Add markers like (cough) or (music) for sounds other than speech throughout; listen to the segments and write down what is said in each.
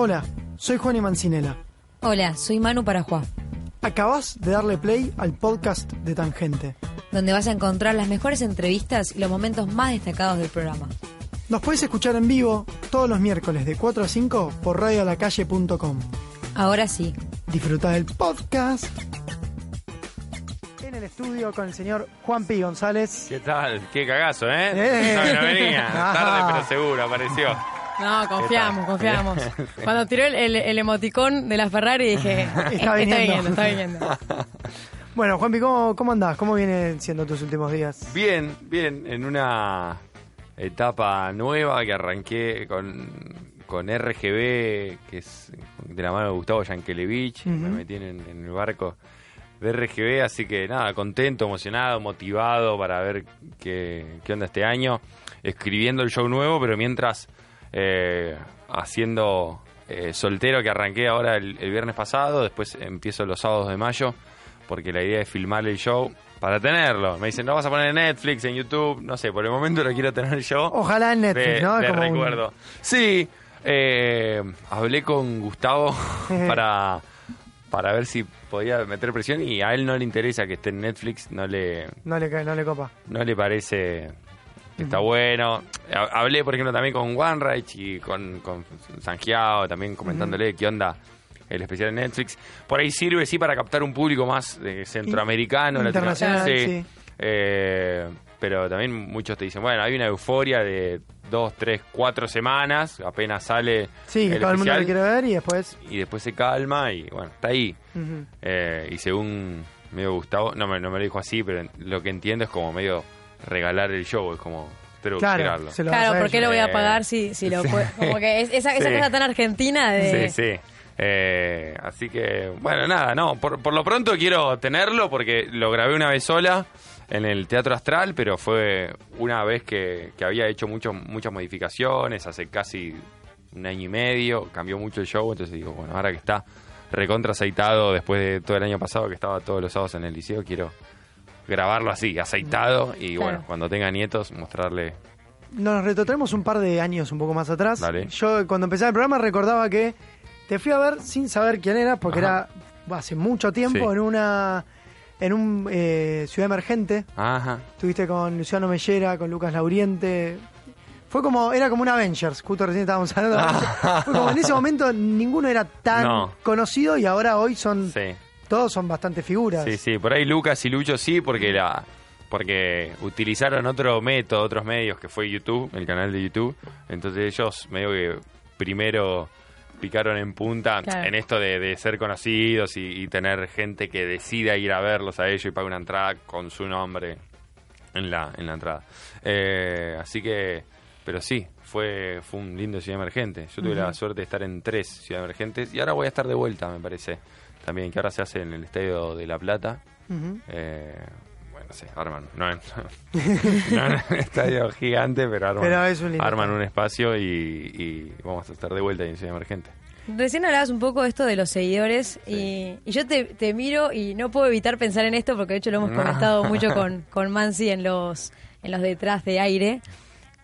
Hola, soy Juan Mancinela. Hola, soy Manu Parajuá. Acabas de darle play al podcast de Tangente, donde vas a encontrar las mejores entrevistas y los momentos más destacados del programa. Nos puedes escuchar en vivo todos los miércoles de 4 a 5 por radioalacalle.com. Ahora sí. Disfruta del podcast. En el estudio con el señor Juan P. González. ¿Qué tal? Qué cagazo, ¿eh? Eh. No, no venía. (laughs) Tarde, pero seguro, apareció. No, confiamos, confiamos. (laughs) Cuando tiró el, el- el emoticón de la Ferrari dije, (laughs) Está está viniendo. está viniendo. (laughs) Bueno, Juanpi, ¿cómo, ¿cómo andás? ¿Cómo vienen siendo tus últimos días? Bien, bien, en una etapa nueva que arranqué con, con RGB, que es de la mano de Gustavo Yankelevich, me metí en, en el barco de RGB, así que nada, contento, emocionado, motivado para ver qué, qué onda este año, escribiendo el show nuevo, pero mientras eh, haciendo eh, soltero que arranqué ahora el, el viernes pasado, después empiezo los sábados de mayo, porque la idea es filmar el show para tenerlo. Me dicen, no vas a poner en Netflix, en YouTube, no sé, por el momento lo quiero tener yo. Ojalá en Netflix, de, ¿no? de Como un- recuerdo. Sí, eh, hablé con Gustavo (laughs) para, para ver si podía meter presión y a él no le interesa que esté en Netflix, no le, No le, cae- no le copa. no le parece está bueno. Ha- Hablé, por ejemplo, también con OneRight y con, con Sangiao, también comentándole qué onda el especial en Netflix. Por ahí sirve, sí, para captar un público más de centroamericano, Internacional, latinoamericano. sí. Eh, pero también muchos te dicen, bueno, hay una euforia de dos, tres, cuatro semanas, apenas sale Sí, que el todo el mundo lo quiere ver y después... y después se calma y bueno, está ahí. Eh, y según medio Gustavo, no me, no me lo dijo así, pero lo que entiendo es como medio regalar el show, es como Claro, truquearlo. se lo Claro, ¿por qué lo voy Eh, a pagar si, si lo sí. puedo- Como que es- esa, esa Sí. cosa tan argentina de... Sí, sí. Eh, así que, bueno, nada, no, por, por lo pronto quiero tenerlo porque lo grabé una vez sola en el Teatro Astral, pero fue una vez que, que había hecho mucho, muchas modificaciones, hace casi un año y medio, cambió mucho el show, entonces digo, bueno, ahora que está recontra aceitado después de todo el año pasado que estaba todos los sábados en el liceo, quiero grabarlo así, aceitado, y Claro. bueno, cuando tenga nietos, mostrarle... Nos retrotraemos un par de años un poco más atrás. Dale. Yo cuando empecé el programa recordaba que te fui a ver sin saber quién era, porque Ajá. era hace mucho tiempo Sí. en una en un eh, ciudad emergente. Ajá. Estuviste con Luciano Mellera, con Lucas Lauriente. Fue como, era como un Avengers, justo recién estábamos hablando. (laughs) Fue como en ese momento ninguno era tan No. conocido y ahora hoy son, Sí. Todos son bastante figuras. Sí, sí, por ahí Lucas y Lucho sí, porque la porque utilizaron otro método, otros medios, que fue YouTube, el canal de YouTube. Entonces ellos medio que primero picaron en punta Claro. en esto de, de ser conocidos y, y tener gente que decida ir a verlos a ellos y pague una entrada con su nombre en la, en la entrada. Eh, así que, pero sí, fue, fue un lindo Ciudad Emergente. Yo tuve la suerte de estar en tres Ciudad Emergentes y ahora voy a estar de vuelta, me parece. También, que ahora se hace en el Estadio de La Plata. Eh, bueno, no sé, arman, no, en- (laughs) no en un estadio gigante, pero arman, Pero es un arman espacio y, y vamos a estar de vuelta en Ciudad Emergente. Recién hablabas un poco de esto de los seguidores y, y yo te, te miro y no puedo evitar pensar en esto porque de hecho lo hemos No. comentado mucho (laughs) con, con Mansi en los, en los detrás de aire.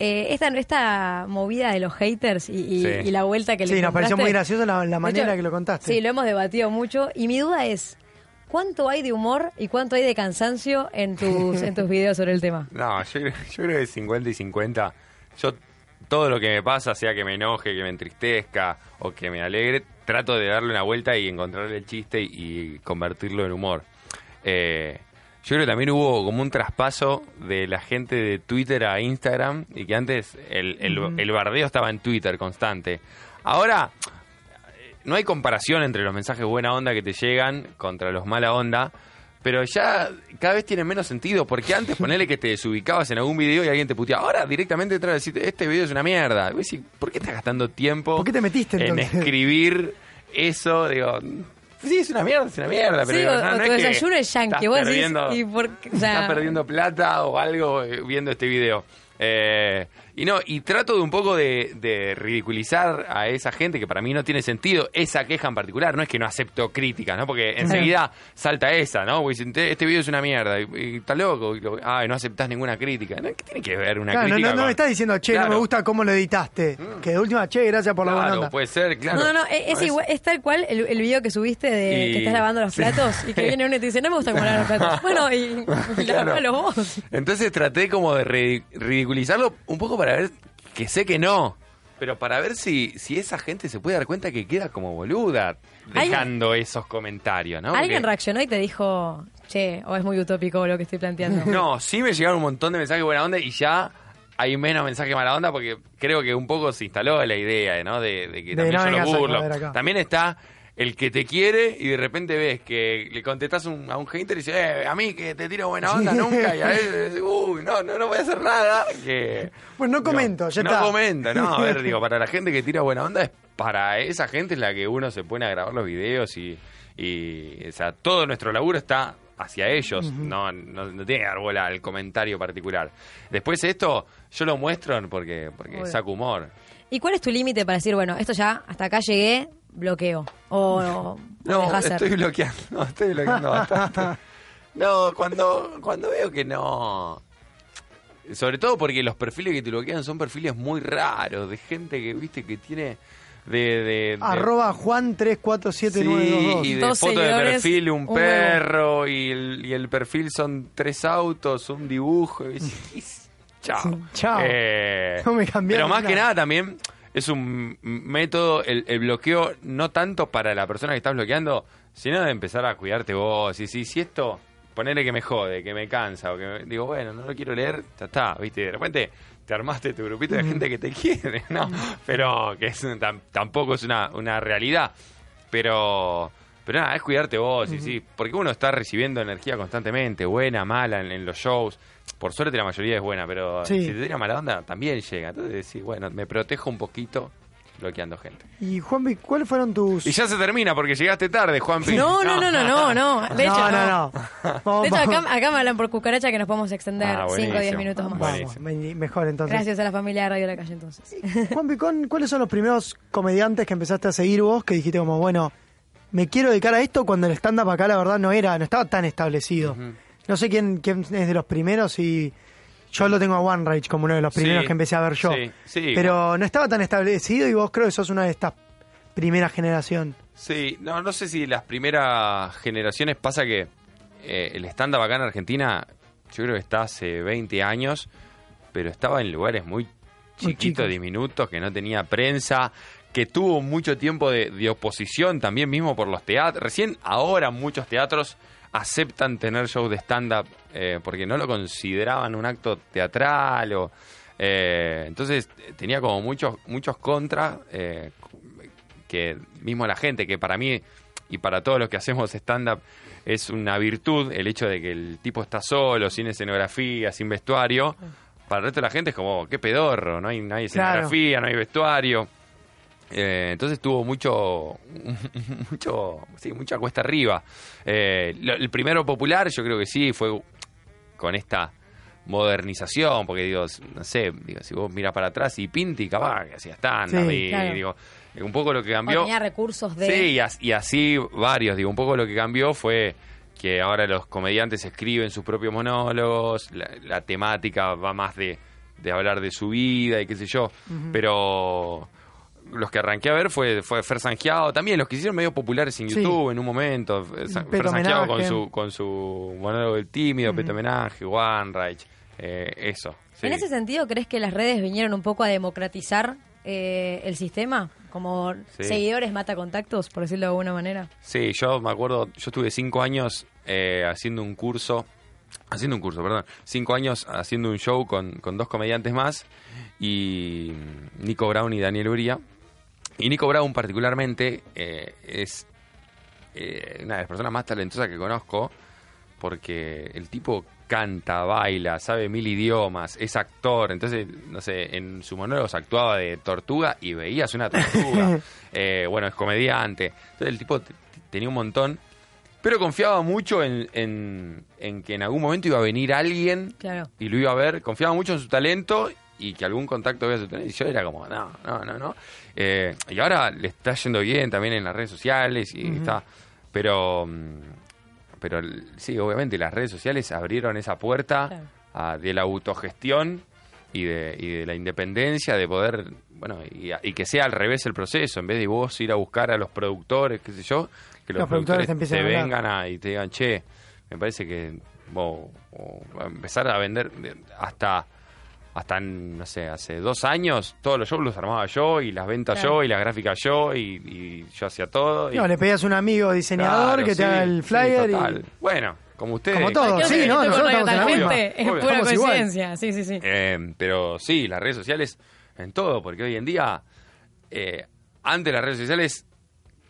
Eh, esta, esta movida de los haters y, y- Sí. y la vuelta que le Sí, nos pareció muy gracioso la, la manera hecho, que lo contaste. Sí, lo hemos debatido mucho y mi duda es, ¿cuánto hay de humor y cuánto hay de cansancio en tus, en tus videos sobre el tema? (laughs) No, yo, creo- yo creo que 50 y 50. Yo, todo lo que me pasa, sea que me enoje, que me entristezca o que me alegre, trato de darle una vuelta y encontrarle el chiste y, y convertirlo en humor. Eh, yo creo que también hubo como un traspaso de la gente de Twitter a Instagram y que antes el, el, el bardeo estaba en Twitter constante. Ahora, eh, no hay comparación entre los mensajes buena onda que te llegan contra los mala onda, pero ya cada vez tiene menos sentido, porque antes ponele que te desubicabas en algún video y alguien te puteaba, ahora directamente entra a decirte, este video es una mierda. Y ¿por qué estás gastando tiempo ¿Por qué te metiste, en escribir eso? Digo, sí, es una mierda, es una mierda, pero Sí, digo, o- no, o no tu es desayuno es yankee, vos decís, perdiendo- y por- o sea- estás perdiendo plata o algo eh, viendo este video. Eh, Y no, y trato de un poco de, de ridiculizar a esa gente que para mí no tiene sentido, esa queja en particular, no es que no acepto críticas, ¿no? Porque enseguida salta esa, ¿no? Porque dicen, "Te- este video es una mierda, y, y está loco, y lo- ay, no aceptás ninguna crítica. ¿No? ¿Qué tiene que ver una Claro, no, crítica? no, no con- me estás diciendo, che, no Claro. me gusta cómo lo editaste. Que de última, che, gracias por la buena Claro, onda. puede ser, claro. No, no, es, es igual, es tal cual el, el video que subiste de Y- que estás lavando los sí. platos y que viene uno y te dice, no me gusta cómo lavas los platos. (laughs) Bueno, y, (laughs) (laughs) y Claro. lavalo vos. Entonces traté como de ri- ridiculizarlo un poco para ver que sé que no. Pero para ver si, si esa gente se puede dar cuenta que queda como boluda ¿Alguien- dejando esos comentarios, ¿no? Alguien Porque- reaccionó y te dijo, che, o es muy utópico lo que estoy planteando. (laughs) No, sí me llegaron un montón de mensajes buena onda y ya hay menos mensajes mala onda porque creo que un poco se instaló la idea, ¿no? De, de que De también no yo lo burlo. También está el que te quiere y de repente ves que le contestás un- a un hater y dice, eh, a mí que te tiro buena onda nunca y a él, (laughs) uy, no, no, no voy a hacer nada. Que, Pues no comento, ya no está. comenta, no, a ver, digo, (laughs) para la gente que tira buena onda es para esa gente es la que uno se pone a grabar los videos y, y o sea, todo nuestro laburo está hacia ellos, no, no, no tiene que dar bola al comentario particular. Después esto yo lo muestro porque, porque saco humor. ¿Y cuál es tu límite para decir, bueno, esto ya, hasta acá llegué, bloqueo? O, o No, estoy bloqueando, no, (laughs) estoy bloqueando bastante. No, cuando, cuando veo que no... Sobre todo porque los perfiles que te bloquean son perfiles muy raros, de gente que, viste, que tiene... De, de, de- Arroba Juan 347922. Sí, y de Dos foto de perfil un, un huevo. perro y el, y el perfil son tres autos, un dibujo. Y, y- (laughs) chao. Chao. Eh, No me pero más que nada también es un método, el, el bloqueo, no tanto para la persona que estás bloqueando, sino de empezar a cuidarte vos. Y si, si esto, ponerle que me jode, que me cansa, o que me- digo, bueno, no lo quiero leer, ya está, ¿viste? De repente te armaste tu grupito de gente que te quiere, ¿no? Pero que es, tam- tampoco es una, una realidad. Pero, pero nada, es cuidarte vos, y sí, porque uno está recibiendo energía constantemente, buena, mala, en, en los shows. Por suerte la mayoría es buena, pero Sí. si te tira mala onda, también llega. Entonces decís, bueno, me protejo un poquito bloqueando gente. Y Juanpi, ¿cuáles fueron tus...? Y ya se termina porque llegaste tarde, Juanpi. No, no, no, no, no, no. (laughs) De hecho, no, no, no. (laughs) De hecho, acá, acá me hablan por cucaracha que nos podemos extender Ah, 5 o 10 buenísimo. minutos más. Vamos, me- mejor entonces. Gracias a la familia de Radio La Calle entonces. Juanpi, ¿con- ¿cuáles son los primeros comediantes que empezaste a seguir vos que dijiste como, bueno, me quiero dedicar a esto cuando el stand-up acá la verdad no era, no estaba tan establecido? No sé quién, quién es de los primeros y yo lo tengo a One Rage como uno de los primeros Sí, que empecé a ver yo. sí, sí. Pero no estaba tan establecido y vos creo que sos una de estas primera generación. Sí, no, no sé si las primeras generaciones pasa que eh, el stand-up acá en Argentina, yo creo que está hace 20 años, pero estaba en lugares muy chiquitos, diminutos, que no tenía prensa, que tuvo mucho tiempo de, de oposición también mismo por los teatros. Recién ahora muchos teatros aceptan tener shows de stand-up eh, porque no lo consideraban un acto teatral o... eh, entonces tenía como muchos muchos contras eh, que mismo la gente, que para mí y para todos los que hacemos stand-up es una virtud el hecho de que el tipo está solo, sin escenografía, sin vestuario. Para el resto de la gente es como, qué pedorro, no hay, no hay Claro. escenografía, no hay vestuario. Eh, entonces tuvo mucho, (laughs) mucho, sí, mucha cuesta arriba. Eh, lo- el primero popular, yo creo que sí, fue con esta modernización, porque digo, no sé, digo, si vos miras para atrás y Pinti capaz que hacía stand Sí, y claro. digo, un poco lo que O cambió. tenía recursos de... Sí, y, as- y así varios. Digo, un poco lo que cambió fue que ahora los comediantes escriben sus propios monólogos, la, la temática va más de, de hablar de su vida y qué sé yo. Pero los que arranqué a ver fue, fue Fer Sangiao, también los que hicieron medio populares en Sí. YouTube en un momento. San- Peto Fer Sangiao con su, con su monólogo del tímido, Peto Homenaje, One Reich, eh, eso. sí. En ese sentido, ¿crees que las redes vinieron un poco a democratizar eh, el sistema? Como Sí. seguidores mata contactos, por decirlo de alguna manera. Sí, yo me acuerdo, yo estuve cinco años eh, haciendo un curso, haciendo un curso, perdón, cinco años haciendo un show con, con dos comediantes más y Nico Brown y Daniel Uría. Y Nico Brown particularmente eh, es eh, una de las personas más talentosas que conozco porque el tipo canta, baila, sabe mil idiomas, es actor, entonces, no sé, en su monólogos actuaba de tortuga y veías una tortuga. (laughs) Eh, bueno, es comediante. Entonces el tipo tenía un montón, pero confiaba mucho en, en- en que en algún momento iba a venir alguien Claro. y lo iba a ver, confiaba mucho en su talento y que algún contacto voy a tener. Y yo era como, no, no, no, no. Eh, y ahora le está yendo bien también en las redes sociales y está. Pero, mm, pero sí, obviamente las redes sociales abrieron esa puerta Claro. a- de la autogestión y de, y de la independencia, de poder, bueno, y, y que sea al revés el proceso, en vez de vos ir a buscar a los productores, qué sé yo, que los, Los productores productores, te vengan a- y te digan, che, me parece que vos, o empezar a vender de- hasta hasta no sé hace dos años todos los shows los armaba yo y las ventas Claro. yo y las gráficas yo y, y yo hacía todo y- No, le pedías a un amigo diseñador Claro, que te haga el sí, flyer total. y... bueno como ustedes Como todo, Creo sí, no, nosotros estamos en la misma. Es Obvio. pura coincidencia. Sí, sí, sí. Eh, pero sí, las redes sociales en todo, porque hoy en día, eh, antes las redes sociales,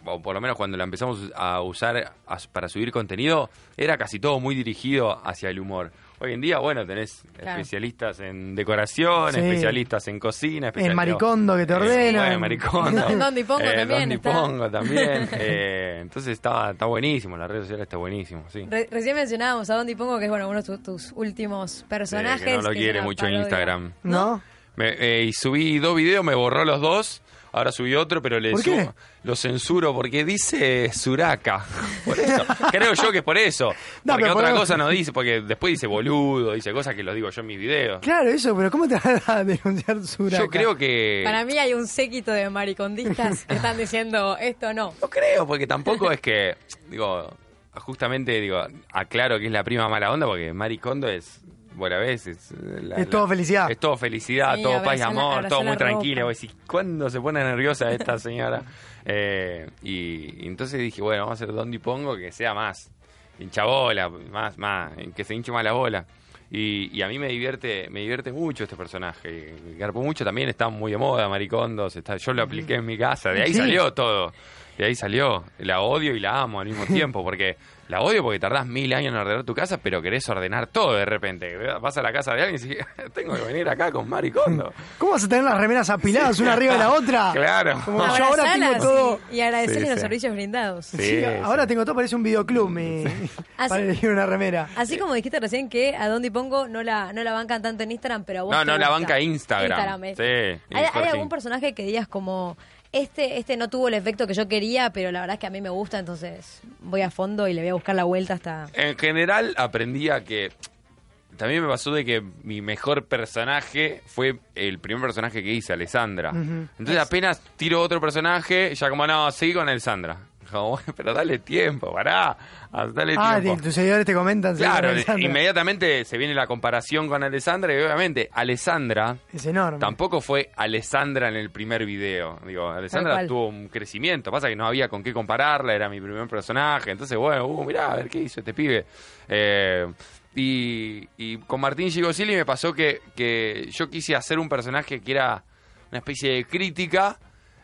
o por lo menos cuando la empezamos a usar a- para subir contenido, era casi todo muy dirigido hacia el humor. Hoy en día, bueno, tenés Claro. especialistas en decoración, Sí. especialistas en cocina, El especialistas- maricondo que te Eh, ordenan. bueno, maricondo. (laughs) En Don Dipongo Eh, también Don está. Dipongo también. (laughs) Eh, entonces está, está buenísimo, las redes sociales está buenísimo, sí. Re- recién mencionábamos a Don Dipongo, que es bueno uno de tus, tus últimos personajes. Sí, que no lo quiere mucho en. Instagram. ¿No? Me- eh, y subí dos videos, me borró los dos. Ahora subí otro, pero le ¿Por qué? subo- lo censuro porque dice Suraka. (laughs) Por eso. Creo yo que es por eso. (laughs) No, porque pero otra por- cosa no (laughs) dice, porque después dice boludo, dice cosas que lo digo yo en mis videos. Claro, eso, pero ¿cómo te vas a denunciar Suraka? Yo creo que. Para mí hay un séquito de maricondistas que están diciendo esto no. No creo, porque tampoco es que. Digo, justamente, digo, aclaro que es la prima mala onda, porque Maricondo es. Bueno, a veces. la- Es todo felicidad. Es todo felicidad, Sí, todo paz y amor, todo muy tranquilo. decís, ¿cuándo se pone nerviosa esta señora? (laughs) Eh, y, y entonces dije, bueno, vamos a hacer Don Pongo que sea más hinchabola, más, más, que se hinche más la bola. Y, y a mí me divierte, me divierte mucho este personaje. Garpo mucho también está muy de moda, Maricondos. Está, yo lo apliqué en mi casa, de ahí Sí. salió todo. De ahí salió. La odio y la amo al mismo (laughs) tiempo, porque la odio porque tardás mil años en ordenar tu casa, pero querés ordenar todo de repente. Vas a la casa de alguien y decís, (laughs) tengo que venir acá con Maricondo. ¿Cómo vas a tener las remeras apiladas una arriba de la otra? (laughs) Claro. Como yo ahora tengo todo... Y, y agradecerle Sí, los sí. servicios brindados. Sí, Sí, ahora tengo todo, parece un videoclub mi... (laughs) Así- para elegir una remera. Así como dijiste recién que a Don Dipongo no la, no la bancan tanto en Instagram, pero a vos No, te no, la banca Instagram. es. Sí, ¿Hay, hay algún personaje que digas como, este, este no tuvo el efecto que yo quería, pero la verdad es que a mí me gusta, entonces voy a fondo y le voy a buscar la vuelta hasta... En general aprendí a que... También me pasó de que mi mejor personaje fue el primer personaje que hice, Alessandra. Entonces apenas tiro otro personaje, ya como, no, seguí con Alessandra. Como, "Bueno, (laughs) pero dale tiempo, pará, dale Ah, tiempo. tus seguidores te comentan. Claro, inmediatamente se viene la comparación con Alessandra y obviamente Alessandra Es enorme. tampoco fue Alessandra en el primer video. Digo, Alessandra tuvo un crecimiento. Pasa que no había con qué compararla, era mi primer personaje. Entonces, bueno, uh, mirá, a ver qué hizo este pibe. Eh, y, y con Martín Gigosili me pasó que, que yo quise hacer un personaje que era una especie de crítica.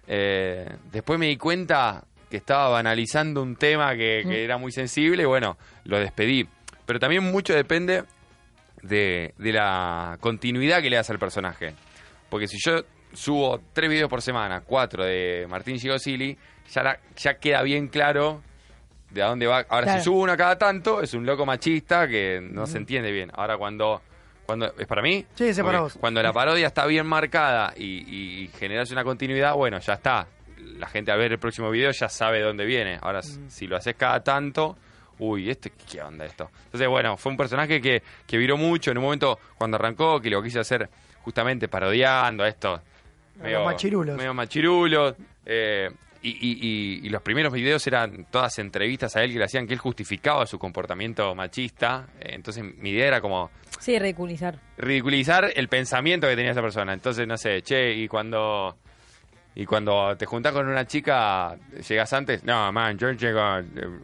Eh, después me di cuenta que estaba banalizando un tema que, que era muy sensible y bueno, lo despedí. Pero también mucho depende de, de la continuidad que le das al personaje. Porque si yo subo tres videos por semana, cuatro de Martín Gigosili, ya, la- ya queda bien claro de a dónde va. Ahora, Claro. si subo una cada tanto, es un loco machista que no se entiende bien. Ahora, cuando. cuando ¿Es para mí? Sí, ese para vos. Cuando la parodia está bien marcada y, y generas una continuidad, bueno, ya está. La gente al ver el próximo video ya sabe de dónde viene. Ahora, si lo haces cada tanto, uy, este, ¿qué onda esto? Entonces, bueno, fue un personaje que, que viró mucho en un momento cuando arrancó, que lo quise hacer justamente parodiando a esto. los machirulos. Medio machirulos. eh, y, y- y- y los primeros videos eran todas entrevistas a él que le hacían que él justificaba su comportamiento machista. eh, entonces mi idea era como Sí, ridiculizar. ridiculizar el pensamiento que tenía esa persona. Entonces, no sé, che, y cuando y cuando te juntás con una chica, llegas antes, no, man, yo llego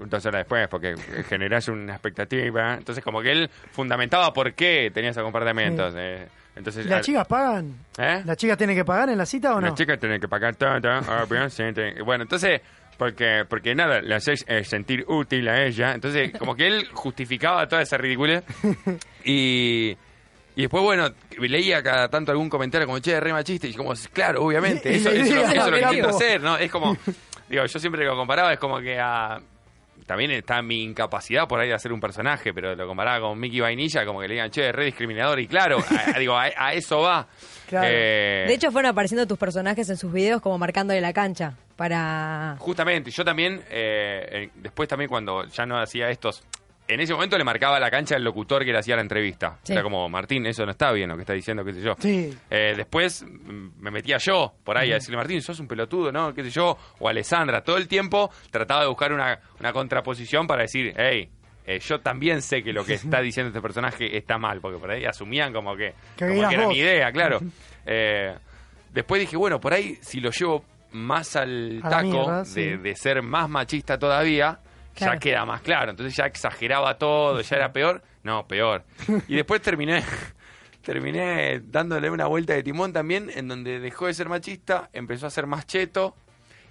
dos horas después porque generás una expectativa. Entonces, como que él fundamentaba por qué tenía esos comportamientos. eh. Entonces, ¿Y ¿Las al- chicas pagan? ¿Eh? ¿Las chicas tienen que pagar en la cita o no? la chica tiene que pagar todo, sí, (laughs) Bueno, entonces, porque, porque nada, le haces eh, sentir útil a ella. Entonces, como que él justificaba toda esa ridiculez. (laughs) Y, y después, bueno, leía cada tanto algún comentario como, che, re machista. Y como, claro, obviamente, eso, es lo que intento hacer, ¿no? Es como, (laughs) digo, yo siempre lo comparaba, es como que a también está mi incapacidad por ahí de hacer un personaje, pero lo comparaba con Mickey Vainilla, como que le digan, che, es re discriminador. Y claro, a, digo, a, eso va. Claro. Eh, De hecho, fueron apareciendo tus personajes en sus videos como marcándole la cancha para... Justamente, yo también, eh, eh, después también cuando ya no hacía estos, en ese momento le marcaba la cancha al locutor que le hacía la entrevista. Sí. Era como, Martín, eso no está bien lo que está diciendo, qué sé yo. Sí. Eh, después mm, me metía yo por ahí a decirle, Martín, sos un pelotudo, ¿no? ¿Qué sé yo? O Alessandra. Todo el tiempo trataba de buscar una, una contraposición para decir, hey, eh, yo también sé que lo que está diciendo este personaje está mal, porque por ahí asumían como que, Que como que era vos. mi idea, claro. Eh, después dije, bueno, por ahí si lo llevo más al taco mierda, de, sí. de ser más machista todavía, Claro. ya queda más claro. Entonces ya exageraba todo, ya era peor. No, peor. Y después terminé (laughs) terminé dándole una vuelta de timón también, en donde dejó de ser machista, empezó a ser más cheto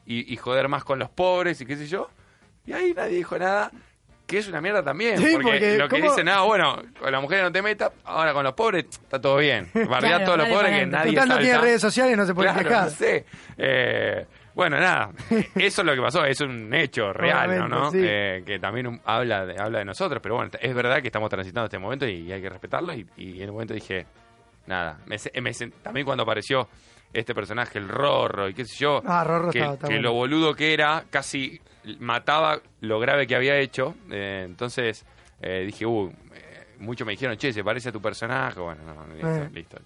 y, y joder más con los pobres y qué sé yo. Y ahí nadie dijo nada, que es una mierda también. Sí, porque, porque lo que ¿cómo? dicen, ah, bueno, con las mujeres no te metas, ahora con los pobres está todo bien. (laughs) Bardea Claro, a todos los pobres que nadie Total no tiene salta. redes sociales, no se puede Claro, no sé. Eh, bueno, nada, eso es lo que pasó, es un hecho real, ¿no? Sí. Eh, que también un- habla, de, habla de nosotros, pero bueno, es verdad que estamos transitando este momento y, hay que respetarlo y, y en un momento dije, nada, me me también cuando apareció este personaje, el Rorro y qué sé yo, Ah, Rorro que, estaba- está que bueno. lo boludo que era, casi mataba lo grave que había hecho, eh, entonces eh, dije, uh, eh, muchos me dijeron, che, se parece a tu personaje, bueno, no, listo, Eh. listo.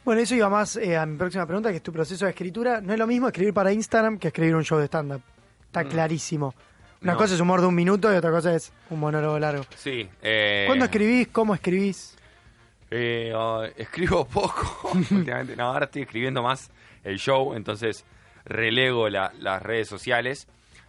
No. Bueno, eso iba más eh, a mi próxima pregunta, que es tu proceso de escritura. No es lo mismo escribir para Instagram que escribir un show de stand-up. Está Mm. clarísimo. Una No. cosa es humor de un minuto y otra cosa es un monólogo largo. Sí. Eh, ¿Cuándo escribís? ¿Cómo escribís? Eh, ah, escribo (laughs) poco últimamente. No, ahora estoy escribiendo más el show, entonces relego la- las redes sociales.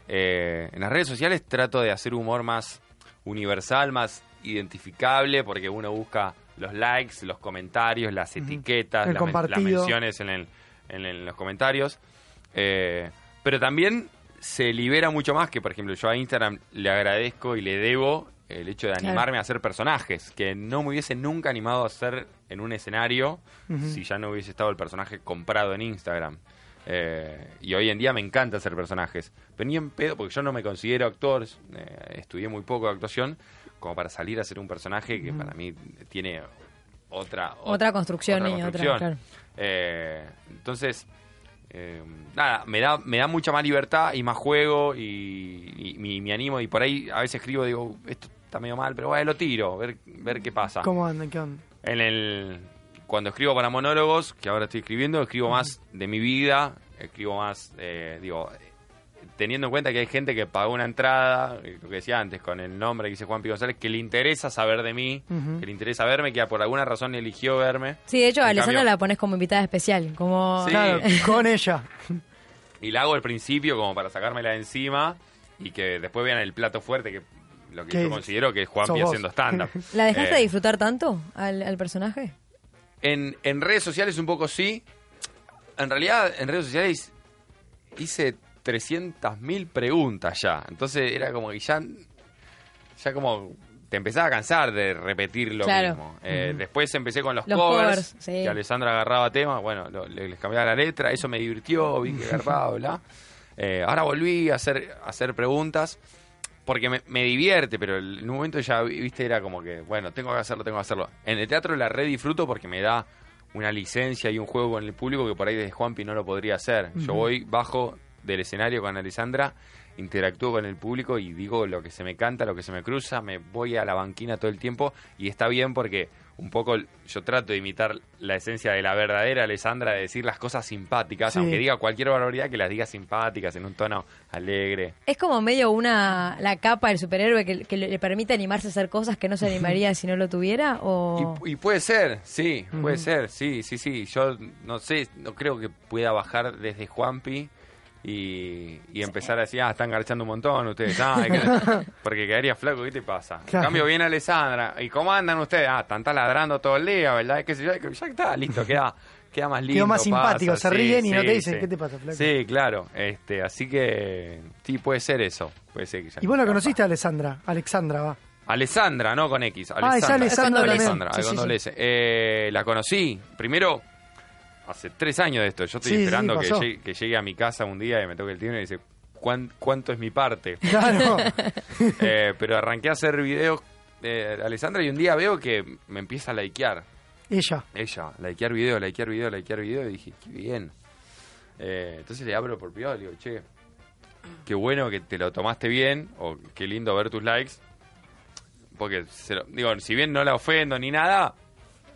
Eh, en las redes sociales trato de hacer humor más universal, más identificable, porque uno busca los likes, los comentarios, las etiquetas, men- las menciones en, el- en los comentarios. Eh, pero también se libera mucho más que, por ejemplo, yo a Instagram le agradezco y le debo el hecho de Claro. animarme a hacer personajes, que no me hubiese nunca animado a hacer en un escenario si ya no hubiese estado el personaje comprado en Instagram. Eh, y hoy en día me encanta hacer personajes. Pero ni en pedo, porque yo no me considero actor, eh, estudié muy poco de actuación, como para salir a hacer un personaje que para mí tiene otra... Otra construcción y otra, claro. Eh, entonces, eh, nada, me da, me da mucha más libertad y más juego y, y- y me animo y por ahí a veces escribo, digo, esto está medio mal, pero bueno, lo tiro, ver, ver qué pasa. ¿Cómo andan? ¿Qué onda? En el cuando escribo para monólogos, que ahora estoy escribiendo, escribo más de mi vida, escribo más, eh, digo, teniendo en cuenta que hay gente que pagó una entrada, eh, lo que decía antes, con el nombre que dice Juan Pi González, que le interesa saber de mí, que le interesa verme, que por alguna razón eligió verme. Sí, de hecho, a Alessandra cambio- la pones como invitada especial, como... Sí. Claro, (laughs) con ella. Y la hago al principio como para sacármela de encima y que después vean el plato fuerte, que lo que ¿Qué yo considero que es Juan vos. haciendo stand-up. (laughs) ¿La dejaste Eh, disfrutar tanto al, al personaje? En, en redes sociales un poco sí. En realidad, en redes sociales hice 300.000 preguntas ya. Entonces era como que ya, ya como te empezaba a cansar de repetir lo Claro. mismo. Eh, Después empecé con los, Los covers, covers, sí. que Alessandra agarraba temas, bueno, lo- le- les cambiaba la letra, eso me divirtió, vi que (laughs) agarraba, bla. Eh, ahora volví a hacer, a hacer preguntas porque me, me divierte, pero el- en un momento ya, viste, era como que, bueno, tengo que hacerlo, tengo que hacerlo. En el teatro la red disfruto porque me da una licencia y un juego con el público que por ahí desde Juanpi no lo podría hacer. Yo voy bajo del escenario con Alessandra, interactúo con el público y digo lo que se me canta, lo que se me cruza, me voy a la banquina todo el tiempo y está bien porque un poco yo trato de imitar la esencia de la verdadera Alessandra, de decir las cosas simpáticas, Sí. aunque diga cualquier barbaridad, que las diga simpáticas, en un tono alegre. Es como medio una la capa del superhéroe que, que le le permite animarse a hacer cosas que no se animaría (laughs) si no lo tuviera o Y, y puede ser, sí, puede ser, sí, sí, sí. Yo no sé, no creo que pueda bajar desde Juanpi y, y empezar a decir, ah, están garchando un montón ustedes, ah, que- (laughs) porque quedaría flaco, ¿qué te pasa? En cambio viene Alessandra, ¿y cómo andan ustedes? Ah, están taladrando todo el día, ¿verdad? ¿Qué sé yo? Ya está, listo, queda, queda más lindo. Quedó más simpático, pasa, se sí, ríen y no sí, te dicen, sí. ¿qué te pasa, flaco? Sí, claro, este, así que sí, puede ser eso, puede ser que ya- Y vos la conociste a Alessandra. Alexandra, va. Alessandra, no con X. Ah, es Alessandra. Alessandra. Alessandra, sí. S. Eh, la conocí, primero, hace tres años de esto. Yo estoy Sí, sí, esperando que, llegue, que llegue a mi casa un día y me toque el timbre y dice, cuán- cuánto es mi parte. (laughs) Claro. (laughs) Eh, pero arranqué a hacer videos, eh, Alessandra, y un día veo que me empieza a likear. Ella. Ella, likear video, likear video, likear video, y dije, qué bien. Eh, entonces le abro por privado, le digo, che, qué bueno que te lo tomaste bien, o qué lindo ver tus likes. Porque, se lo- digo, si bien no la ofendo ni nada,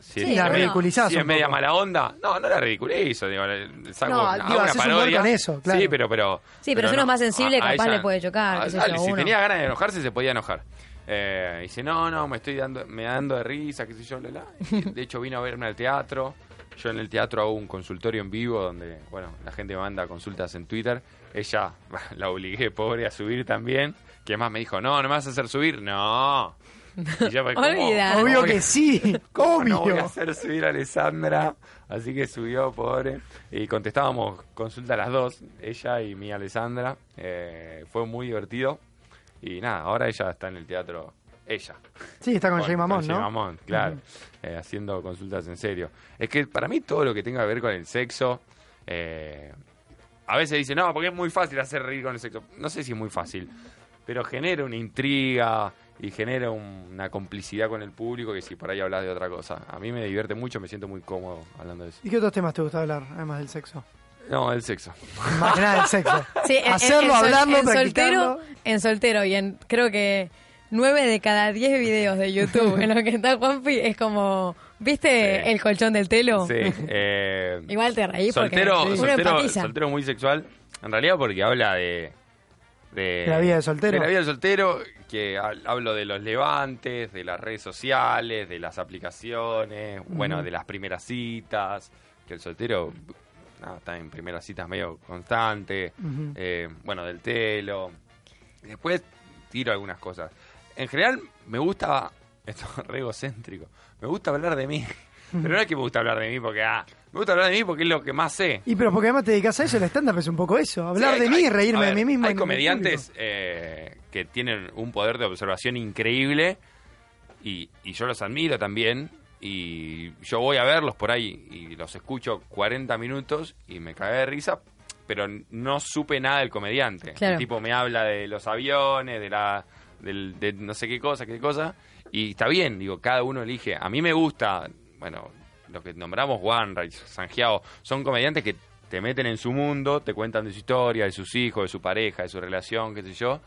si Sí, es la ridiculizás si es un media mala onda, no, no la ridiculizo, digo, le saco No, digo, una parodia. con eso, claro. Sí, pero, pero... Sí, pero si uno es más sensible, capaz le puede chocar, qué sé dale, yo, si uno. tenía ganas de enojarse, se podía enojar. Eh, dice, no, no, me estoy dando, me dando de risa, qué sé yo, la, la. (laughs) De hecho, vino a verme al teatro. Yo en el teatro hago un consultorio en vivo donde, bueno, la gente manda consultas en Twitter. Ella (laughs) la obligué, pobre, a subir también. Que más me dijo, no, no me vas a hacer subir. No. Y yo me como. ¿cómo Obvio que sí. ¿Cómo no voy a Obvio. hacer subir a Alessandra? Así que subió, pobre. Y contestábamos consulta a las dos, ella y mi Alessandra. Eh, fue muy divertido. Y nada, ahora ella está en el teatro. Ella. Sí, está con Jay Mamón, con ¿no? Jay Mamón, claro. Eh, haciendo consultas en serio. Es que para mí todo lo que tenga que ver con el sexo. eh, a veces dicen, no, porque es muy fácil hacer reír con el sexo. No sé si es muy fácil. Pero genera una intriga y genera un- una complicidad con el público que si por ahí hablas de otra cosa. A mí me divierte mucho, me siento muy cómodo hablando de eso. ¿Y qué otros temas te gusta hablar, además del sexo? No, el sexo. Más que nada del sexo. (laughs) Sí, Hacerlo, en hablarlo, en soltero, en soltero y en creo que nueve de cada diez videos de YouTube (laughs) en los que está Juanpi es como, ¿viste Sí. el colchón del telo? Sí. eh, Igual te reís soltero, porque uno soltero, soltero muy sexual. En realidad porque habla de... De, De la vida de soltero. De la vida de soltero, que ha- hablo de los levantes, de las redes sociales, de las aplicaciones, bueno, de las primeras citas, que el soltero está en primeras citas medio constante, eh, bueno, del telo. Después tiro algunas cosas. En general me gusta, (laughs) esto es re egocéntrico, me gusta hablar de mí. Pero no es que me gusta hablar de mí porque, ah, me gusta hablar de mí porque es lo que más sé. Y pero porque además te dedicas a eso, el stand-up es un poco eso. Hablar Sí, de mí y reírme a de ver, mí mismo. Hay comediantes eh, que tienen un poder de observación increíble y, y yo los admiro también. Y yo voy a verlos por ahí y los escucho 40 minutos y me cagué de risa, pero no supe nada del comediante. Claro. El tipo me habla de los aviones, de la del- de no sé qué cosa, qué cosa. Y está bien, digo, cada uno elige. A mí me gusta, bueno, lo que nombramos One Sanjiao, son comediantes que te meten en su mundo, te cuentan de su historia, de sus hijos, de su pareja, de su relación, qué sé yo.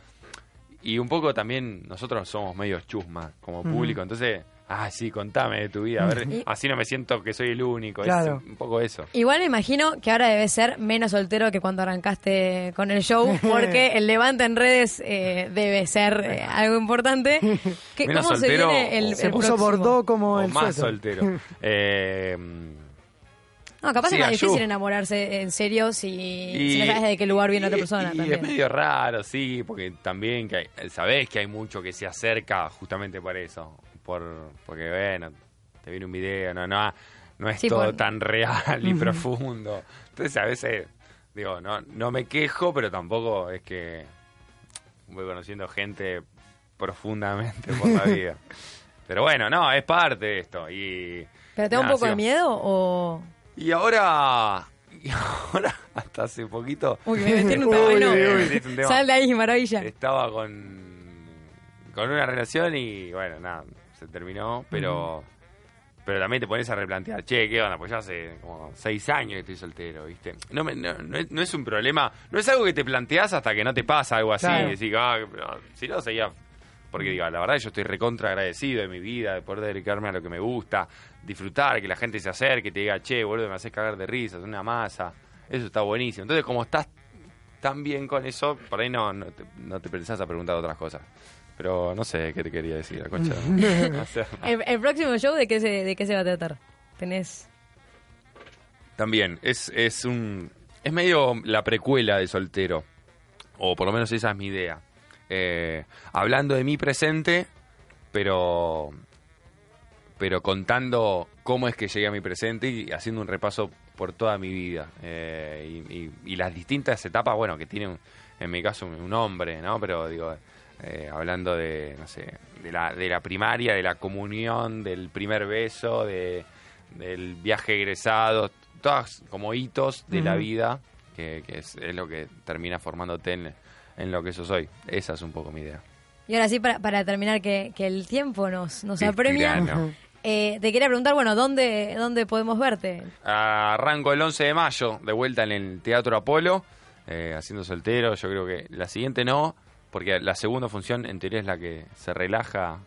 Y un poco también nosotros somos medios chusma como público, entonces, ah, sí, contame de tu vida, a ver, (laughs) Y- así no me siento que soy el único, Claro. es un poco eso. Igual me imagino que ahora debe ser menos soltero que cuando arrancaste con el show, (laughs) porque el levante en redes eh, debe ser eh, algo importante. (laughs) ¿Qué- Menos ¿Cómo se viene el, o- Se el puso como O el más soltero. Eh, No, capaz Sí, es más difícil enamorarse en serio si, si no sabes de qué lugar viene otra persona y también. es medio raro, sí, porque también que hay- sabés que hay mucho que se acerca justamente por eso. Por, porque, bueno, te viene un video, no, no, no es Sí, todo por- tan real y profundo. Entonces, a veces, digo, no, no me quejo, pero tampoco es que voy conociendo gente profundamente por la vida. (laughs) Pero bueno, no, es parte de esto. Y, ¿Pero te da un poco de miedo o...? Y ahora, (laughs) y ahora, hasta hace poquito, Uy, me metí en un (laughs) Uy, un tema. Sal de ahí, maravilla. estaba con, con una relación y bueno, nada, se terminó, pero pero también te pones a replantear, che, ¿qué onda? Pues ya hace como seis años que estoy soltero, ¿viste? No, me- no, no es, no es un problema, no es algo que te planteas hasta que no te pasa algo así, Claro. y decís, ah, si no, seguía... Porque digo, la verdad yo estoy recontra agradecido de mi vida, de poder dedicarme a lo que me gusta, disfrutar, que la gente se acerque, te diga, che, boludo, me haces cagar de risas, una masa, eso está buenísimo. Entonces, como estás tan bien con eso, por ahí no, no, te, no te pensás a preguntar otras cosas. Pero no sé qué te quería decir, la concha. (laughs) (laughs) O sea, El, el próximo show, ¿de qué, se, ¿de qué se va a tratar? ¿Tenés...? también, es, es un. Es medio la precuela de soltero. O por lo menos esa es mi idea. Eh, hablando de mi presente, pero. Pero contando cómo es que llegué a mi presente y haciendo un repaso por toda mi vida. Eh, y, y- y las distintas etapas, bueno, que tiene, un- en mi caso, un, un hombre, ¿no? Pero digo, eh, hablando de, no sé, de la, de la primaria, de la comunión, del primer beso, de, del viaje egresado, todas como hitos de la vida que, que es, es lo que termina formándote en, en lo que yo soy. Esa es un poco mi idea. Y ahora sí, para, para terminar, que, que el tiempo nos, nos apremia. (laughs) eh, te quería preguntar, bueno, ¿dónde, ¿dónde podemos verte? Arranco el 11 de mayo, de vuelta en el Teatro Apolo, eh, haciendo soltero. Yo creo que la siguiente no, porque la segunda función en teoría es la que se relaja.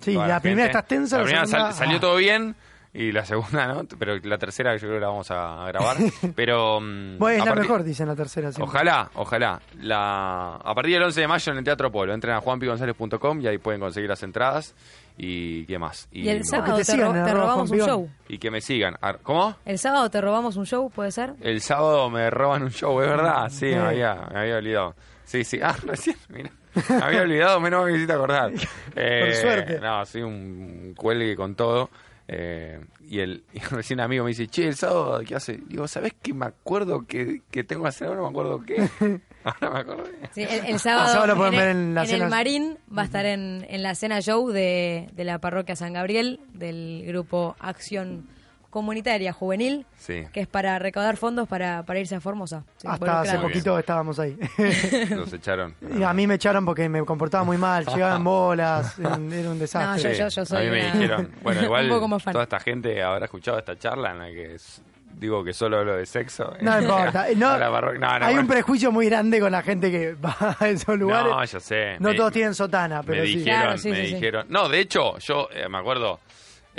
Sí, la primera estás tensa, La la primera segunda- sal- salió ah. todo bien y la segunda (laughs) no, pero la tercera yo creo que la vamos a, grabar. (laughs) Pero. mm, Bueno, es a la partir- mejor, dicen la tercera. siempre. Ojalá, ojalá. La, a partir del 11 de mayo en el Teatro Polo, entren a juanpigonzález.com y ahí pueden conseguir las entradas. ¿Y qué más? Y, el no- sábado te te, ro- te robamos un show. Y que me sigan. ¿Cómo? El sábado te robamos un show, ¿puede ser? El sábado me roban un show, ¿es verdad? Sí, Sí. me había, me había olvidado. Sí, sí. Ah, (laughs) recién, mira. Me había olvidado, menos me hiciste acordar. (laughs) Eh, suerte. No, sí, un cuelgue con todo. Eh, y el (laughs) y recién un amigo me dice, che, el sábado, ¿qué hace? Digo, ¿sabés qué me acuerdo que, que tengo que hacer ahora? No me acuerdo qué. Ahora me acordé. Sí, el, el sábado, El sábado lo pueden el- ver en la el cena. Marín va a estar en, en la cena show de, de la parroquia San Gabriel, del grupo Acción Comunitaria Juvenil, Sí. que es para recaudar fondos para, para irse a Formosa. Hasta hace poquito estábamos ahí. (laughs) Los echaron. y a mí me echaron porque me comportaba muy mal, (laughs) llegaba en bolas, era un- desastre. No, yo- yo soy a mí me una- dijeron, bueno, (laughs) un igual poco más fan. toda esta gente habrá escuchado esta charla en la que es- digo que solo hablo de sexo. No importa. No, parroquia- no, no, hay un prejuicio muy grande con la gente que va a esos lugares. No, yo sé. No Me- todos tienen sotana, me pero sí. dijeron, Claro, sí, me sí, sí. dijeron. No, de hecho, yo eh, me acuerdo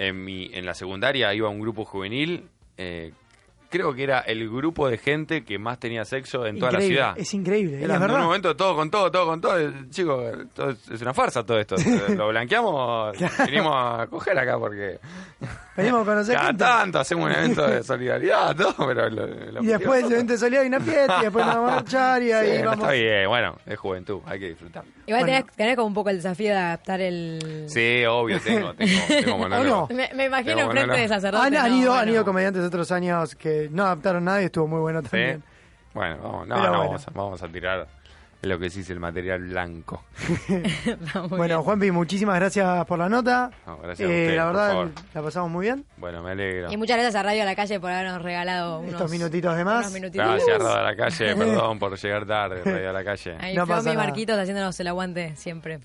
en mi en la secundaria iba a un grupo juvenil. eh, creo que era el grupo de gente que más tenía sexo en toda la ciudad. Es increíble, Era es en un verdad. momento todo con todo, todo con todo. El Chico, todo es es una farsa todo esto. (laughs) Lo blanqueamos, vinimos a coger acá porque Venimos a conocer cada gente. tanto hacemos un evento de solidaridad, (laughs) todo, pero lo, lo Y después el evento de solidaridad y una fiesta, y después nos vamos a marchar y (laughs) ahí Sí, vamos. Está bien, bueno, es juventud, hay que disfrutar. Igual Bueno. tenés, tenés como un poco el desafío de adaptar el... Sí, obvio, tengo, tengo, tengo (laughs) monólogo. no? Me, me imagino Tengo monólogo. de sacerdote. Han, han no, ido, han bueno. ido comediantes de otros años que no adaptaron nada y estuvo muy bueno Sí. también. Bueno, vamos, no, no, bueno. Vamos, a, vamos a tirar lo que sí es el material blanco. (laughs) Bueno, bien. Juanpi, muchísimas gracias por la nota. No, gracias a Eh, ustedes, la por verdad, favor. la pasamos muy bien. Bueno, me alegro. Y muchas gracias a Radio a la Calle por habernos regalado unos, Estos minutitos de más. minutitos. Gracias, Roda a la calle, perdón (laughs) por llegar tarde, Radio a la calle. Ahí No Flomi pasa y nada. Marquitos haciéndonos el aguante siempre.